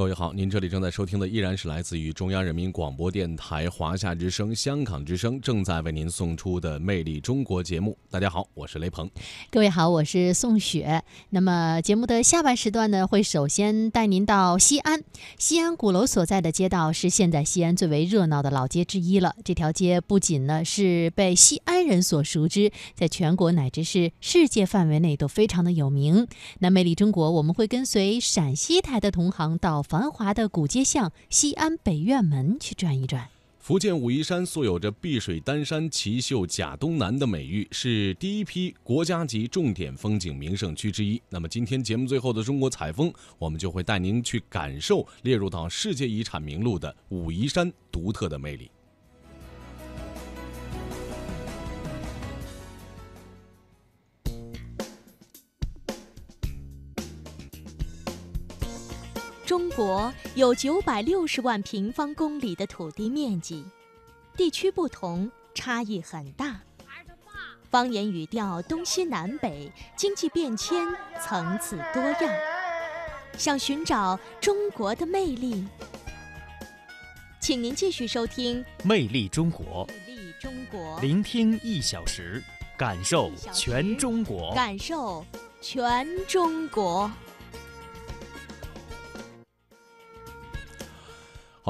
各位好，您这里正在收听的依然是来自于中央人民广播电台华夏之声、香港之声正在为您送出的《魅力中国》节目。大家好，我是雷鹏。各位好，我是宋雪。那么节目的下半时段呢，会首先带您到西安。西安鼓楼所在的街道是现在西安最为热闹的老街之一了。这条街不仅呢是被西安人所熟知，在全国乃至是世界范围内都非常的有名。那《魅力中国》，我们会跟随陕西台的同行到。繁华的古街巷西安北院门去转一转。福建武夷山素有着“碧水丹山奇秀甲东南”的美誉，是第一批国家级重点风景名胜区之一。那么今天节目最后的中国采风，我们就会带您去感受列入到世界遗产名录的武夷山独特的魅力。中国有九百六十万平方公里的土地面积，地区不同，差异很大。方言语调东西南北，经济变迁层次多样。想寻找中国的魅力，请您继续收听《魅力中国》，魅力中国，聆听一小时，感受全中国，感受全中国。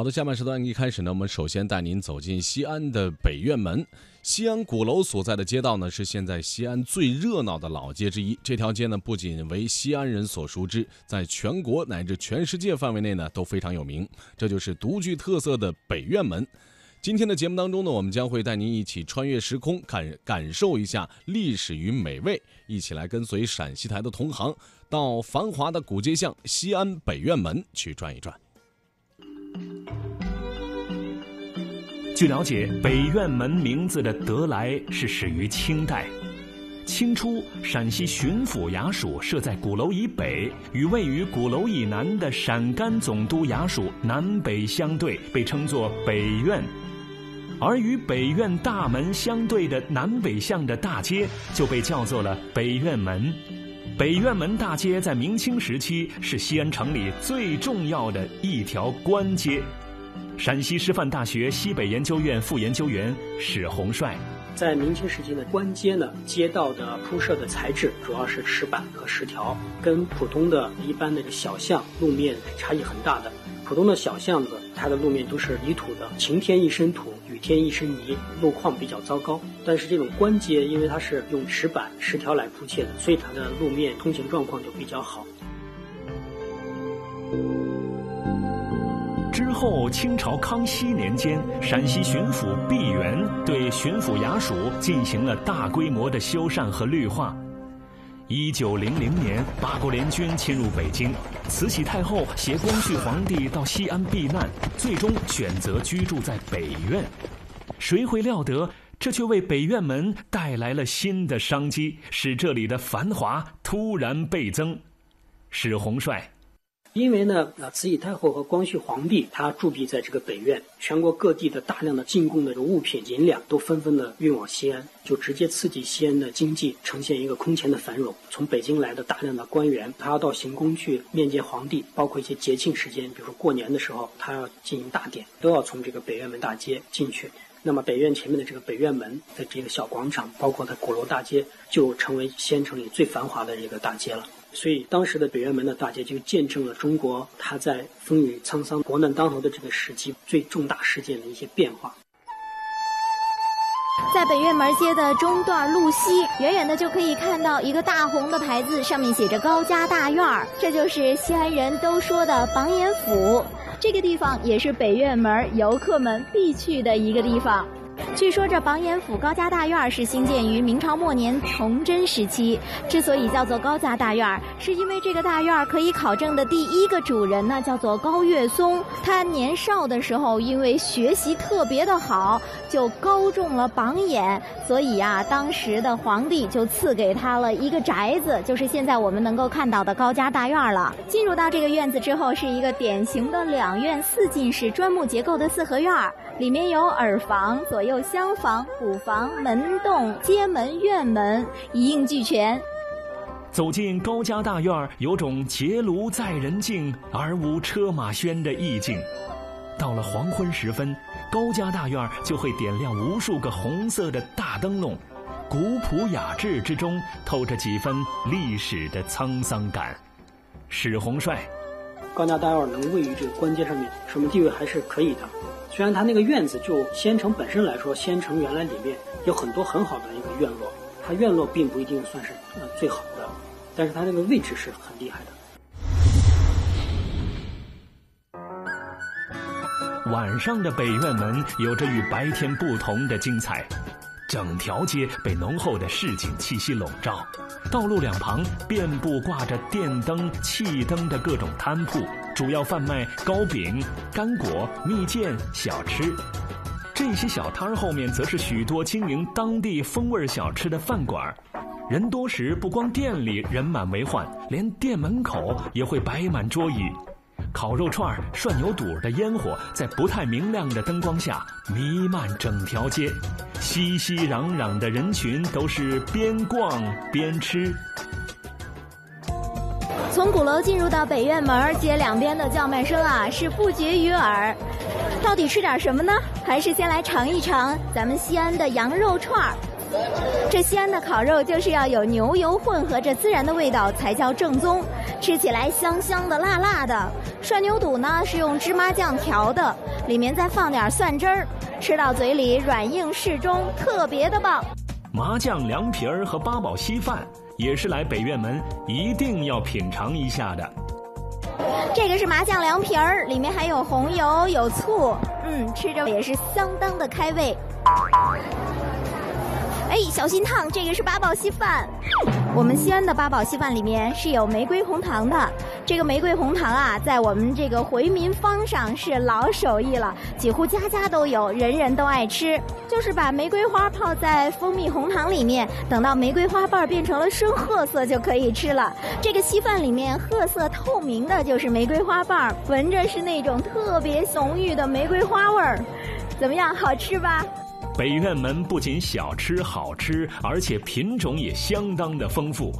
好的，下半时段一开始呢，我们首先带您走进西安的北院门。西安鼓楼所在的街道呢，是现在西安最热闹的老街之一。这条街呢，不仅为西安人所熟知，在全国乃至全世界范围内呢，都非常有名。这就是独具特色的北院门。今天的节目当中呢，我们将会带您一起穿越时空，感感受一下历史与美味，一起来跟随陕西台的同行，到繁华的古街巷西安北院门去转一转。据了解，北院门名字的得来是始于清代。清初，陕西巡抚衙署设在鼓楼以北，与位于鼓楼以南的陕甘总督衙署南北相对，被称作北院；而与北院大门相对的南北向的大街，就被叫做了北院门。北院门大街在明清时期是西安城里最重要的一条官街。陕西师范大学西北研究院副研究员史洪帅，在明清时期的官街呢，街道的铺设的材质主要是石板和石条，跟普通的一般那个小巷路面差异很大的。普通的小巷子，它的路面都是泥土的，晴天一身土，天一身泥，路况比较糟糕。但是这种官街，因为它是用石板、石条来铺砌的，所以它的路面通行状况就比较好。之后，清朝康熙年间，陕西巡抚毕沅对巡抚衙署进行了大规模的修缮和绿化。一九零零年，八国联军侵入北京，慈禧太后携光绪皇帝到西安避难，最终选择居住在北院。谁会料得，这却为北院门带来了新的商机，使这里的繁华突然倍增。史洪帅。因为呢，啊，慈禧太后和光绪皇帝他驻跸在这个北院，全国各地的大量的进贡的这物品银两都纷纷的运往西安，就直接刺激西安的经济呈现一个空前的繁荣。从北京来的大量的官员，他要到行宫去面见皇帝，包括一些节庆时间，比如说过年的时候，他要进行大典，都要从这个北院门大街进去。那么北院前面的这个北院门的这个小广场，包括它鼓楼大街，就成为西安城里最繁华的一个大街了。所以，当时的北院门的大街就见证了中国它在风雨沧桑、国难当头的这个时期最重大事件的一些变化。在北院门街的中段路西，远远的就可以看到一个大红的牌子，上面写着“高家大院儿”，这就是西安人都说的榜眼府。这个地方也是北院门游客们必去的一个地方。据说这榜眼府高家大院是兴建于明朝末年崇祯时期。之所以叫做高家大院，是因为这个大院可以考证的第一个主人呢，叫做高岳松。他年少的时候因为学习特别的好，就高中了榜眼，所以啊，当时的皇帝就赐给他了一个宅子，就是现在我们能够看到的高家大院了。进入到这个院子之后，是一个典型的两院四进式砖木结构的四合院，里面有耳房，左右。有厢房、虎房、门洞、街门、院门一应俱全。走进高家大院，有种结庐在人境而无车马喧的意境。到了黄昏时分，高家大院就会点亮无数个红色的大灯笼，古朴雅致之中透着几分历史的沧桑感。史洪帅，高家大院能位于这个官阶上面，说明地位还是可以的。虽然它那个院子就仙城本身来说，仙城原来里面有很多很好的一个院落，它院落并不一定算是呃最好的，但是它那个位置是很厉害的。晚上的北院门有着与白天不同的精彩，整条街被浓厚的市井气息笼罩，道路两旁遍布挂着电灯、气灯的各种摊铺，主要贩卖糕饼、干果、蜜饯、小吃。这些小摊儿后面则是许多经营当地风味小吃的饭馆，人多时不光店里人满为患，连店门口也会摆满桌椅。烤肉串、涮牛肚的烟火在不太明亮的灯光下弥漫整条街，熙熙攘攘的人群都是边逛边吃。从鼓楼进入到北院门，街两边的叫卖声啊是不绝于耳。到底吃点什么呢？还是先来尝一尝咱们西安的羊肉串儿。这西安的烤肉就是要有牛油混合着孜然的味道才叫正宗，吃起来香香的、辣辣的。涮牛肚呢是用芝麻酱调的，里面再放点蒜汁儿，吃到嘴里软硬适中，特别的棒。麻酱凉皮儿和八宝稀饭也是来北院门一定要品尝一下的。这个是麻酱凉皮儿，里面还有红油、有醋，嗯，吃着也是相当的开胃。哎，小心烫！这个是八宝稀饭。我们西安的八宝稀饭里面是有玫瑰红糖的。这个玫瑰红糖啊，在我们这个回民坊上是老手艺了，几乎家家都有，人人都爱吃。就是把玫瑰花泡在蜂蜜红糖里面，等到玫瑰花瓣变成了深褐色就可以吃了。这个稀饭里面褐色透明的，就是玫瑰花瓣，闻着是那种特别浓郁的玫瑰花味儿。怎么样，好吃吧？北院门不仅小吃好吃，而且品种也相当的丰富。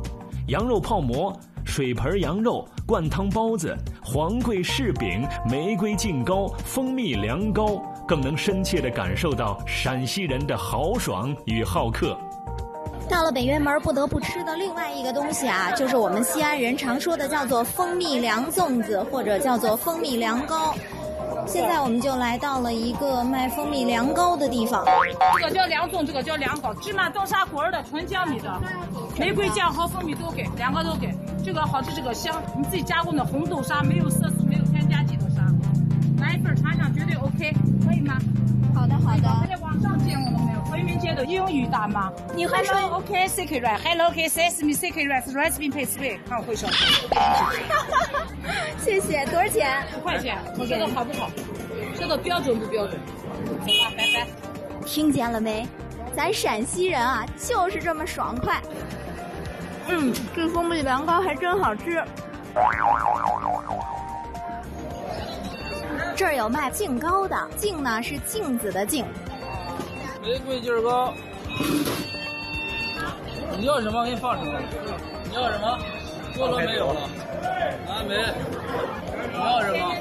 羊肉泡馍、水盆羊肉、灌汤包子、黄桂柿饼、玫瑰净糕、蜂蜜凉糕，更能深切地感受到陕西人的豪爽与好客。到了北院门，不得不吃的另外一个东西啊，就是我们西安人常说的叫做蜂蜜凉粽子，或者叫做蜂蜜凉糕。现在我们就来到了一个卖蜂蜜凉糕的地方。这个叫凉粽，这个叫凉糕，芝麻豆沙果儿的，纯江米的，玫瑰酱和蜂蜜都给，两个都给。这个好吃，这个香，你自己加工的红豆沙，没有色素，没有添加剂的沙，来一份尝尝，绝对 OK，可以吗？好的，好的。他在网上见过了没有？回民街的英语大吗？你会说 OK secret right？Hello OK sesame secret right recipe paste way？看我会说。谢谢，多少钱？五块钱，我说的好不好？说的标准不标准？走吧，拜拜。听见了没？咱陕西人啊，就是这么爽快。嗯，这蜂蜜凉糕还真好吃。这儿有卖净糕的，净呢是镜子的镜。玫瑰劲儿糕，你要什么给你放什么。你要什么？菠萝没有了？啊没。你要什么？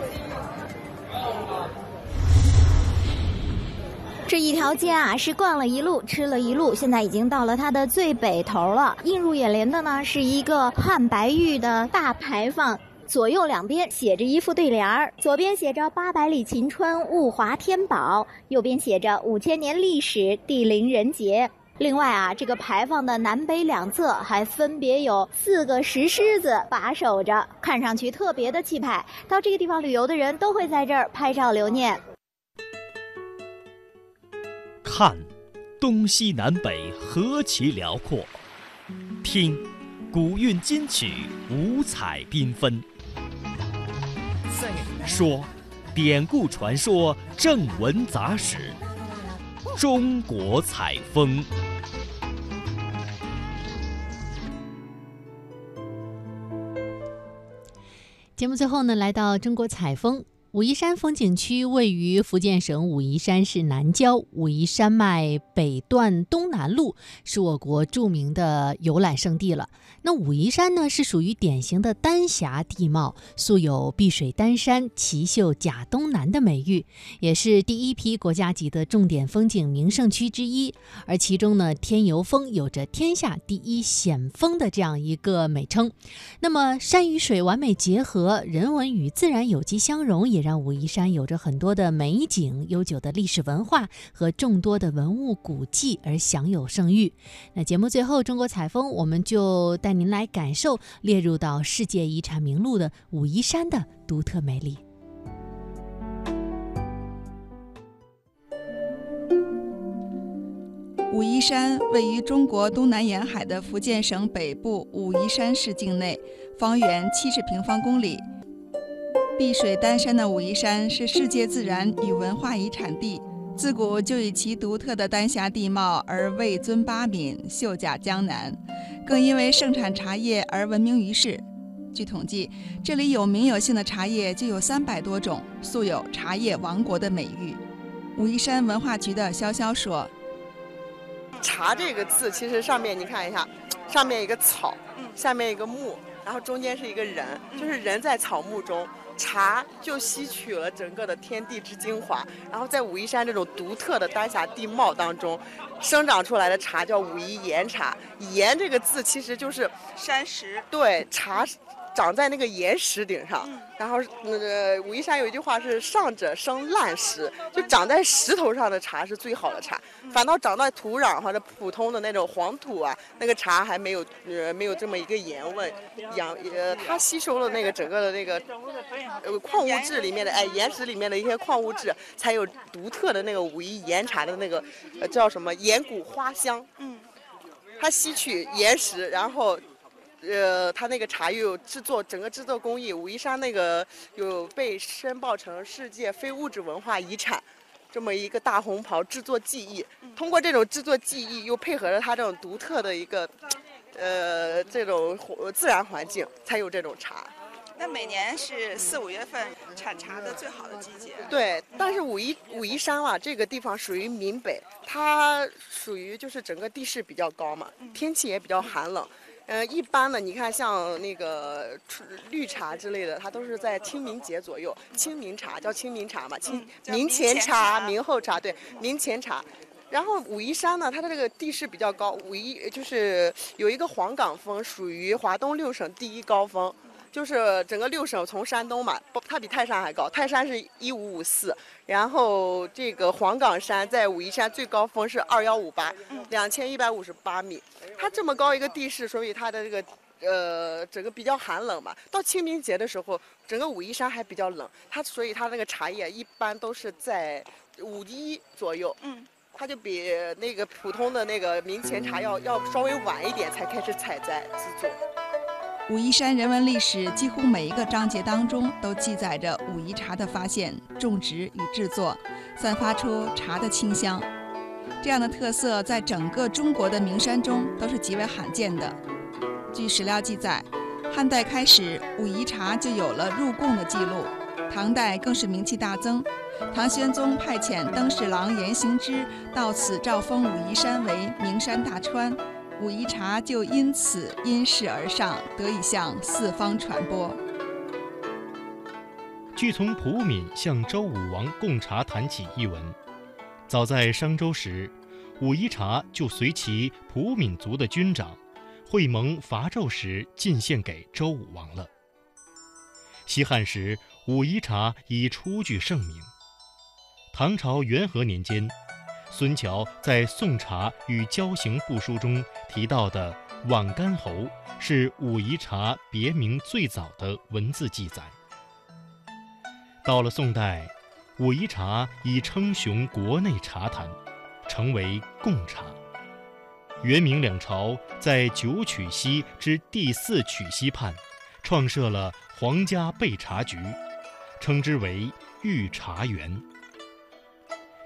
这一条街啊，是逛了一路，吃了一路，现在已经到了它的最北头了。映入眼帘的呢，是一个汉白玉的大牌坊。左右两边写着一副对联儿，左边写着“八百里秦川物华天宝”，右边写着“五千年历史地灵人杰”。另外啊，这个牌坊的南北两侧还分别有四个石狮子把守着，看上去特别的气派。到这个地方旅游的人都会在这儿拍照留念。看，东西南北何其辽阔；听，古韵今曲五彩缤纷。说，典故传说，正文杂史，中国采风。节目最后呢，来到中国采风。武夷山风景区位于福建省武夷山市南郊，武夷山脉北段东南麓，是我国著名的游览胜地了。那武夷山呢，是属于典型的丹霞地貌，素有“碧水丹山，奇秀甲东南”的美誉，也是第一批国家级的重点风景名胜区之一。而其中呢，天游峰有着“天下第一险峰”的这样一个美称。那么，山与水完美结合，人文与自然有机相融，也也让武夷山有着很多的美景、悠久的历史文化和众多的文物古迹而享有盛誉。那节目最后，中国采风，我们就带您来感受列入到世界遗产名录的武夷山的独特美丽。武夷山位于中国东南沿海的福建省北部武夷山市境内，方圆七十平方公里。碧水丹山的武夷山是世界自然与文化遗产地，自古就以其独特的丹霞地貌而位尊八闽、秀甲江南，更因为盛产茶叶而闻名于世。据统计，这里有名有姓的茶叶就有三百多种，素有“茶叶王国”的美誉。武夷山文化局的潇潇说。茶这个字，其实上面你看一下，上面一个草，下面一个木，然后中间是一个人，就是人在草木中，茶就吸取了整个的天地之精华，然后在武夷山这种独特的丹霞地貌当中，生长出来的茶叫武夷岩茶。岩这个字其实就是山石，对茶。长在那个岩石顶上，然后那个武夷山有一句话是“上者生烂石”，就长在石头上的茶是最好的茶，反倒长在土壤或者普通的那种黄土啊，那个茶还没有呃没有这么一个盐味，养呃它吸收了那个整个的那个呃矿物质里面的哎岩石里面的一些矿物质，才有独特的那个武夷岩茶的那个呃叫什么岩谷花香。嗯，它吸取岩石，然后。呃，它那个茶又有制作，整个制作工艺，武夷山那个有被申报成世界非物质文化遗产，这么一个大红袍制作技艺。通过这种制作技艺，又配合着它这种独特的一个，呃，这种自然环境，才有这种茶。那每年是四五月份产茶的最好的季节。对，但是武夷武夷山啊，这个地方属于闽北，它属于就是整个地势比较高嘛，天气也比较寒冷。嗯，一般呢，你看像那个绿茶之类的，它都是在清明节左右。清明茶叫清明茶嘛，清明前茶、明后茶，对，明前茶。然后武夷山呢，它的这个地势比较高，武夷就是有一个黄岗峰，属于华东六省第一高峰。就是整个六省从山东嘛，它比泰山还高，泰山是一五五四，然后这个黄岗山在武夷山最高峰是二幺五八，两千一百五十八米。它这么高一个地势，所以它的这个呃整个比较寒冷嘛。到清明节的时候，整个武夷山还比较冷，它所以它那个茶叶一般都是在五一左右，嗯，它就比那个普通的那个明前茶要要稍微晚一点才开始采摘制作。武夷山人文历史几乎每一个章节当中都记载着武夷茶的发现、种植与制作，散发出茶的清香。这样的特色在整个中国的名山中都是极为罕见的。据史料记载，汉代开始武夷茶就有了入贡的记录，唐代更是名气大增。唐玄宗派遣登侍郎严行之到此诏封武夷山为名山大川。武夷茶就因此因势而上，得以向四方传播。据从普敏向周武王贡茶谈起一文，早在商周时，武夷茶就随其普敏族的军长会盟伐纣时进献给周武王了。西汉时，武夷茶已初具盛名。唐朝元和年间。孙桥在《宋茶与交行部书》中提到的“皖干侯”是武夷茶别名最早的文字记载。到了宋代，武夷茶已称雄国内茶坛，成为贡茶。元明两朝在九曲溪之第四曲溪畔，创设了皇家备茶局，称之为御茶园。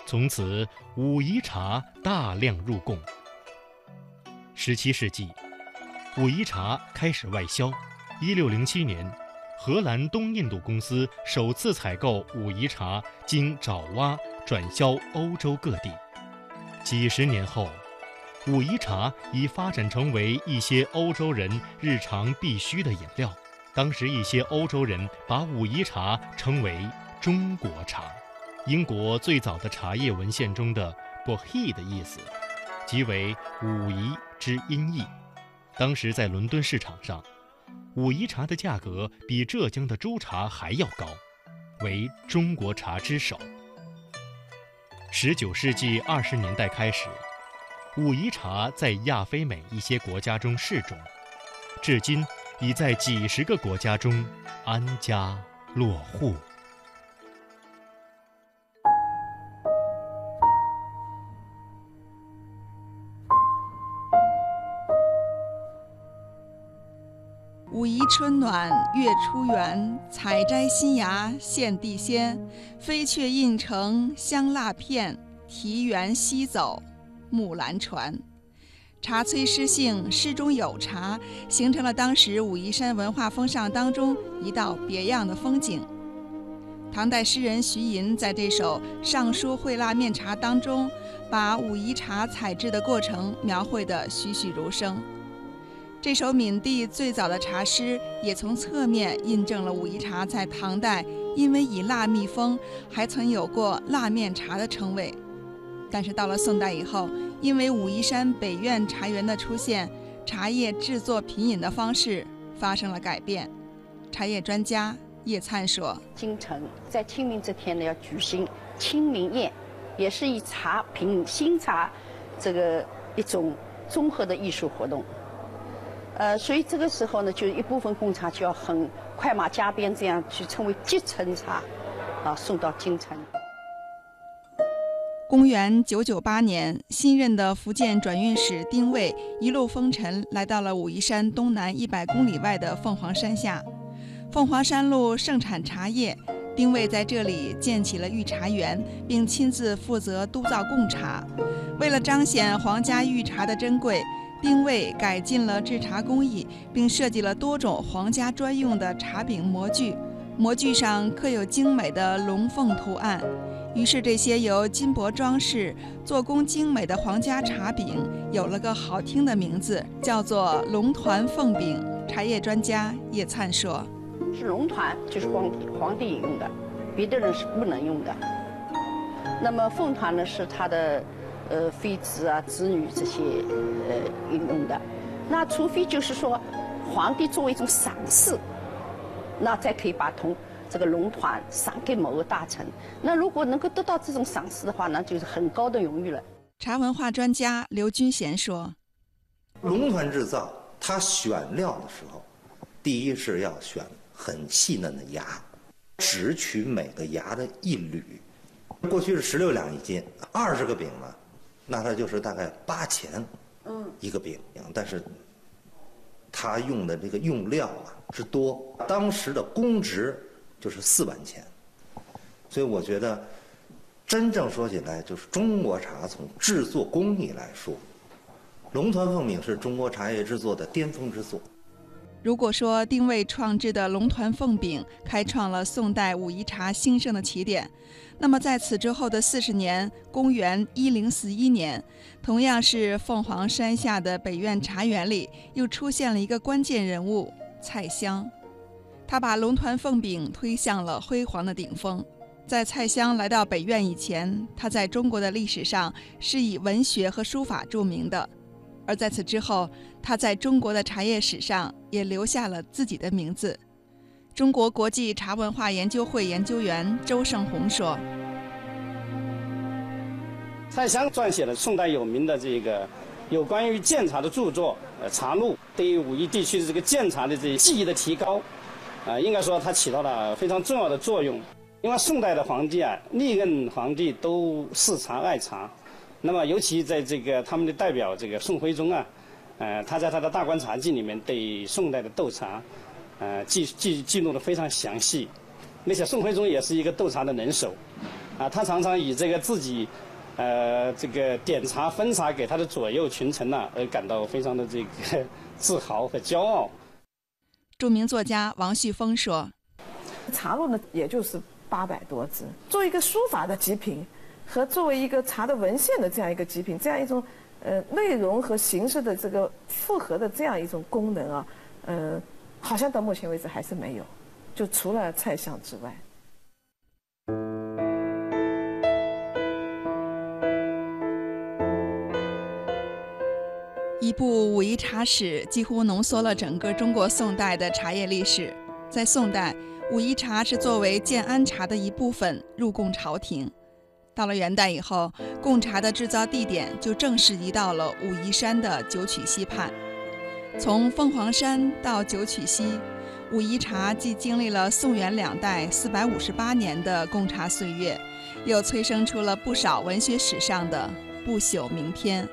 从此，武夷茶大量入贡。十七世纪，武夷茶开始外销。一六零七年，荷兰东印度公司首次采购武夷茶，经爪哇转销欧洲各地。几十年后，武夷茶已发展成为一些欧洲人日常必需的饮料。当时，一些欧洲人把武夷茶称为“中国茶”。英国最早的茶叶文献中的 “bohea” 的意思，即为武夷之音译。当时在伦敦市场上，武夷茶的价格比浙江的州茶还要高，为中国茶之首。十九世纪二十年代开始，武夷茶在亚非美一些国家中适种，至今已在几十个国家中安家落户。春暖月初圆，采摘新芽献地仙。飞雀印成香蜡片，题园西走木兰船。茶催诗兴，诗中有茶，形成了当时武夷山文化风尚当中一道别样的风景。唐代诗人徐寅在这首《上书会腊面茶》当中，把武夷茶采制的过程描绘得栩栩如生。这首闽地最早的茶诗，也从侧面印证了武夷茶在唐代因为以蜡密封，还曾有过“蜡面茶”的称谓。但是到了宋代以后，因为武夷山北苑茶园的出现，茶叶制作品饮的方式发生了改变。茶叶专家叶灿说：“京城在清明这天呢，要举行清明宴，也是以茶品新茶，这个一种综合的艺术活动。”呃，所以这个时候呢，就一部分贡茶就要很快马加鞭这样去称为集成茶，啊，送到京城。公元九九八年，新任的福建转运使丁谓一路风尘来到了武夷山东南一百公里外的凤凰山下。凤凰山路盛产茶叶，丁谓在这里建起了御茶园，并亲自负责督造贡茶。为了彰显皇家御茶的珍贵。丁谓改进了制茶工艺，并设计了多种皇家专用的茶饼模具，模具上刻有精美的龙凤图案。于是，这些由金箔装饰、做工精美的皇家茶饼有了个好听的名字，叫做“龙团凤饼”。茶叶专家叶灿说：“是龙团，就是皇皇帝用的，别的人是不能用的。那么凤团呢，是它的。”呃，妃子啊，子女这些呃运用的，那除非就是说，皇帝作为一种赏赐，那再可以把同这个龙团赏给某个大臣。那如果能够得到这种赏赐的话，那就是很高的荣誉了。茶文化专家刘军贤说：“龙团制造，它选料的时候，第一是要选很细嫩的芽，只取每个芽的一缕。过去是十六两一斤，二十个饼呢。”那它就是大概八钱，嗯，一个饼，但是，它用的这个用料啊之多，当时的工值就是四万钱，所以我觉得，真正说起来，就是中国茶从制作工艺来说，龙团凤饼是中国茶叶制作的巅峰之作。如果说丁谓创制的龙团凤饼开创了宋代武夷茶兴盛的起点，那么在此之后的四十年，公元一零四一年，同样是凤凰山下的北苑茶园里，又出现了一个关键人物蔡襄，他把龙团凤饼推向了辉煌的顶峰。在蔡襄来到北苑以前，他在中国的历史上是以文学和书法著名的。而在此之后，他在中国的茶叶史上也留下了自己的名字。中国国际茶文化研究会研究员周胜红说：“蔡襄撰写了宋代有名的这个有关于建茶的著作《呃茶录》，对于武夷地区的这个建茶的这些技艺的提高，啊，应该说它起到了非常重要的作用。因为宋代的皇帝啊，历任皇帝都视茶爱茶。”那么，尤其在这个他们的代表这个宋徽宗啊，呃，他在他的《大观茶记》里面对宋代的斗茶，呃，记记记录的非常详细。那些宋徽宗也是一个斗茶的能手，啊，他常常以这个自己，呃，这个点茶分茶给他的左右群臣呐，而感到非常的这个自豪和骄傲。著名作家王旭峰说：“茶录呢，也就是八百多字。作为一个书法的极品，和作为一个茶的文献的这样一个极品，这样一种呃内容和形式的这个复合的这样一种功能啊，呃，好像到目前为止还是没有，就除了蔡相之外。”一部《武夷茶史》几乎浓缩了整个中国宋代的茶叶历史。在宋代，武夷茶是作为建安茶的一部分入贡朝廷。到了元代以后，贡茶的制造地点就正式移到了武夷山的九曲溪畔。从凤凰山到九曲溪，武夷茶既经历了宋元两代四百五十八年的贡茶岁月，又催生出了不少文学史上的不朽名篇。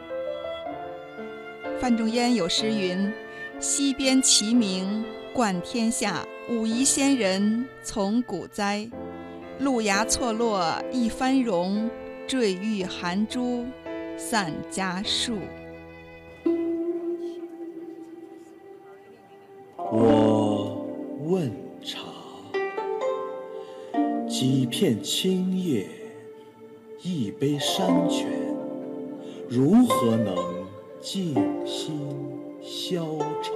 范仲淹有诗云：“溪边齐名冠天下，武夷仙人从古栽。路崖错落一番荣，坠玉含珠散家树。”我问茶，几片青叶，一杯山泉，如何能？静心消愁。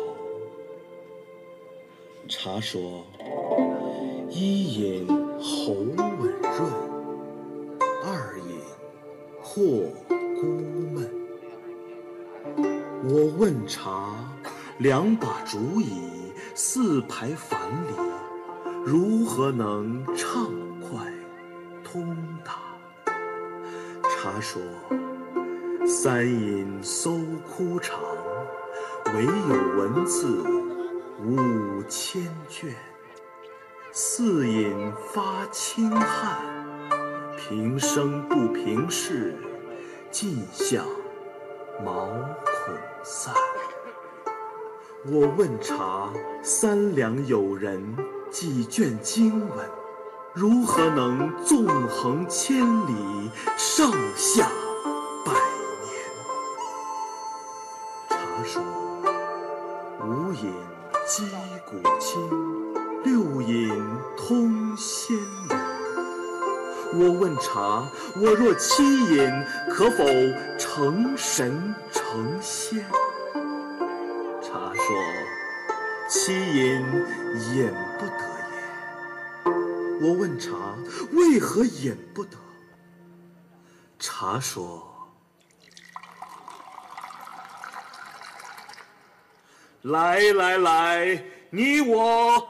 茶说：一饮喉吻润，二饮惑孤闷。我问茶：两把竹椅，四排樊篱，如何能畅快通达？茶说。三引搜枯肠，唯有文字五千卷；四引发清汗，平生不平事，尽向毛孔散。我问茶，三两友人，几卷经文，如何能纵横千里，上下百年？茶说：五饮？击鼓清，六饮通仙理。我问茶，我若七饮，可否成神成仙？七饮饮不得也。我问茶，为何饮不得？茶说。来来来，你我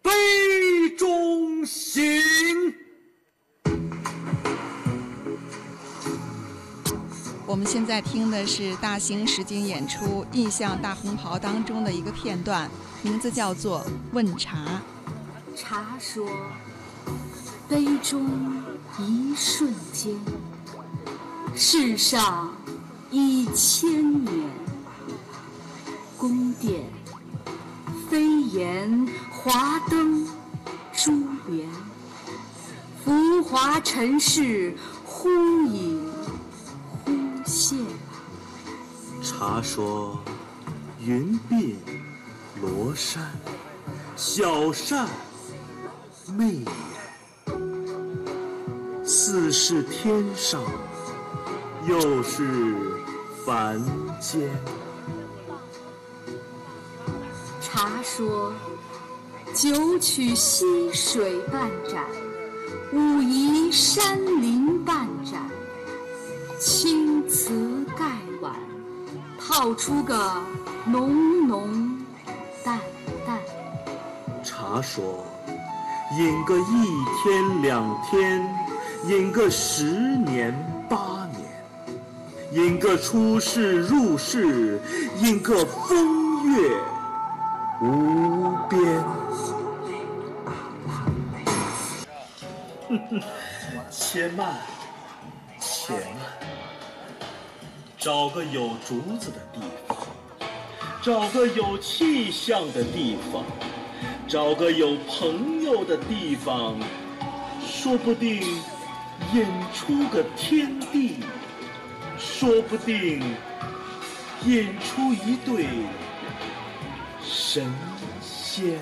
杯中行。我们现在听的是大型实景演出《印象大红袍》当中的一个片段，名字叫做《问茶》。茶说：杯中一瞬间，世上一千年。宫殿、飞檐、华灯、珠帘，浮华尘世，忽隐茶说：云鬓罗衫，小扇媚眼，似是天上，又是凡间。茶说：九曲溪水半盏，武夷山林半盏。青，泡出个浓浓淡淡。茶说：饮个一天两天，饮个十年八年，饮个出世入世，饮个风月。无边，且慢，且慢，找个有竹子的地方，找个有气象的地方，找个有朋友的地方，说不定演出个天地，说不定演出一对。神仙。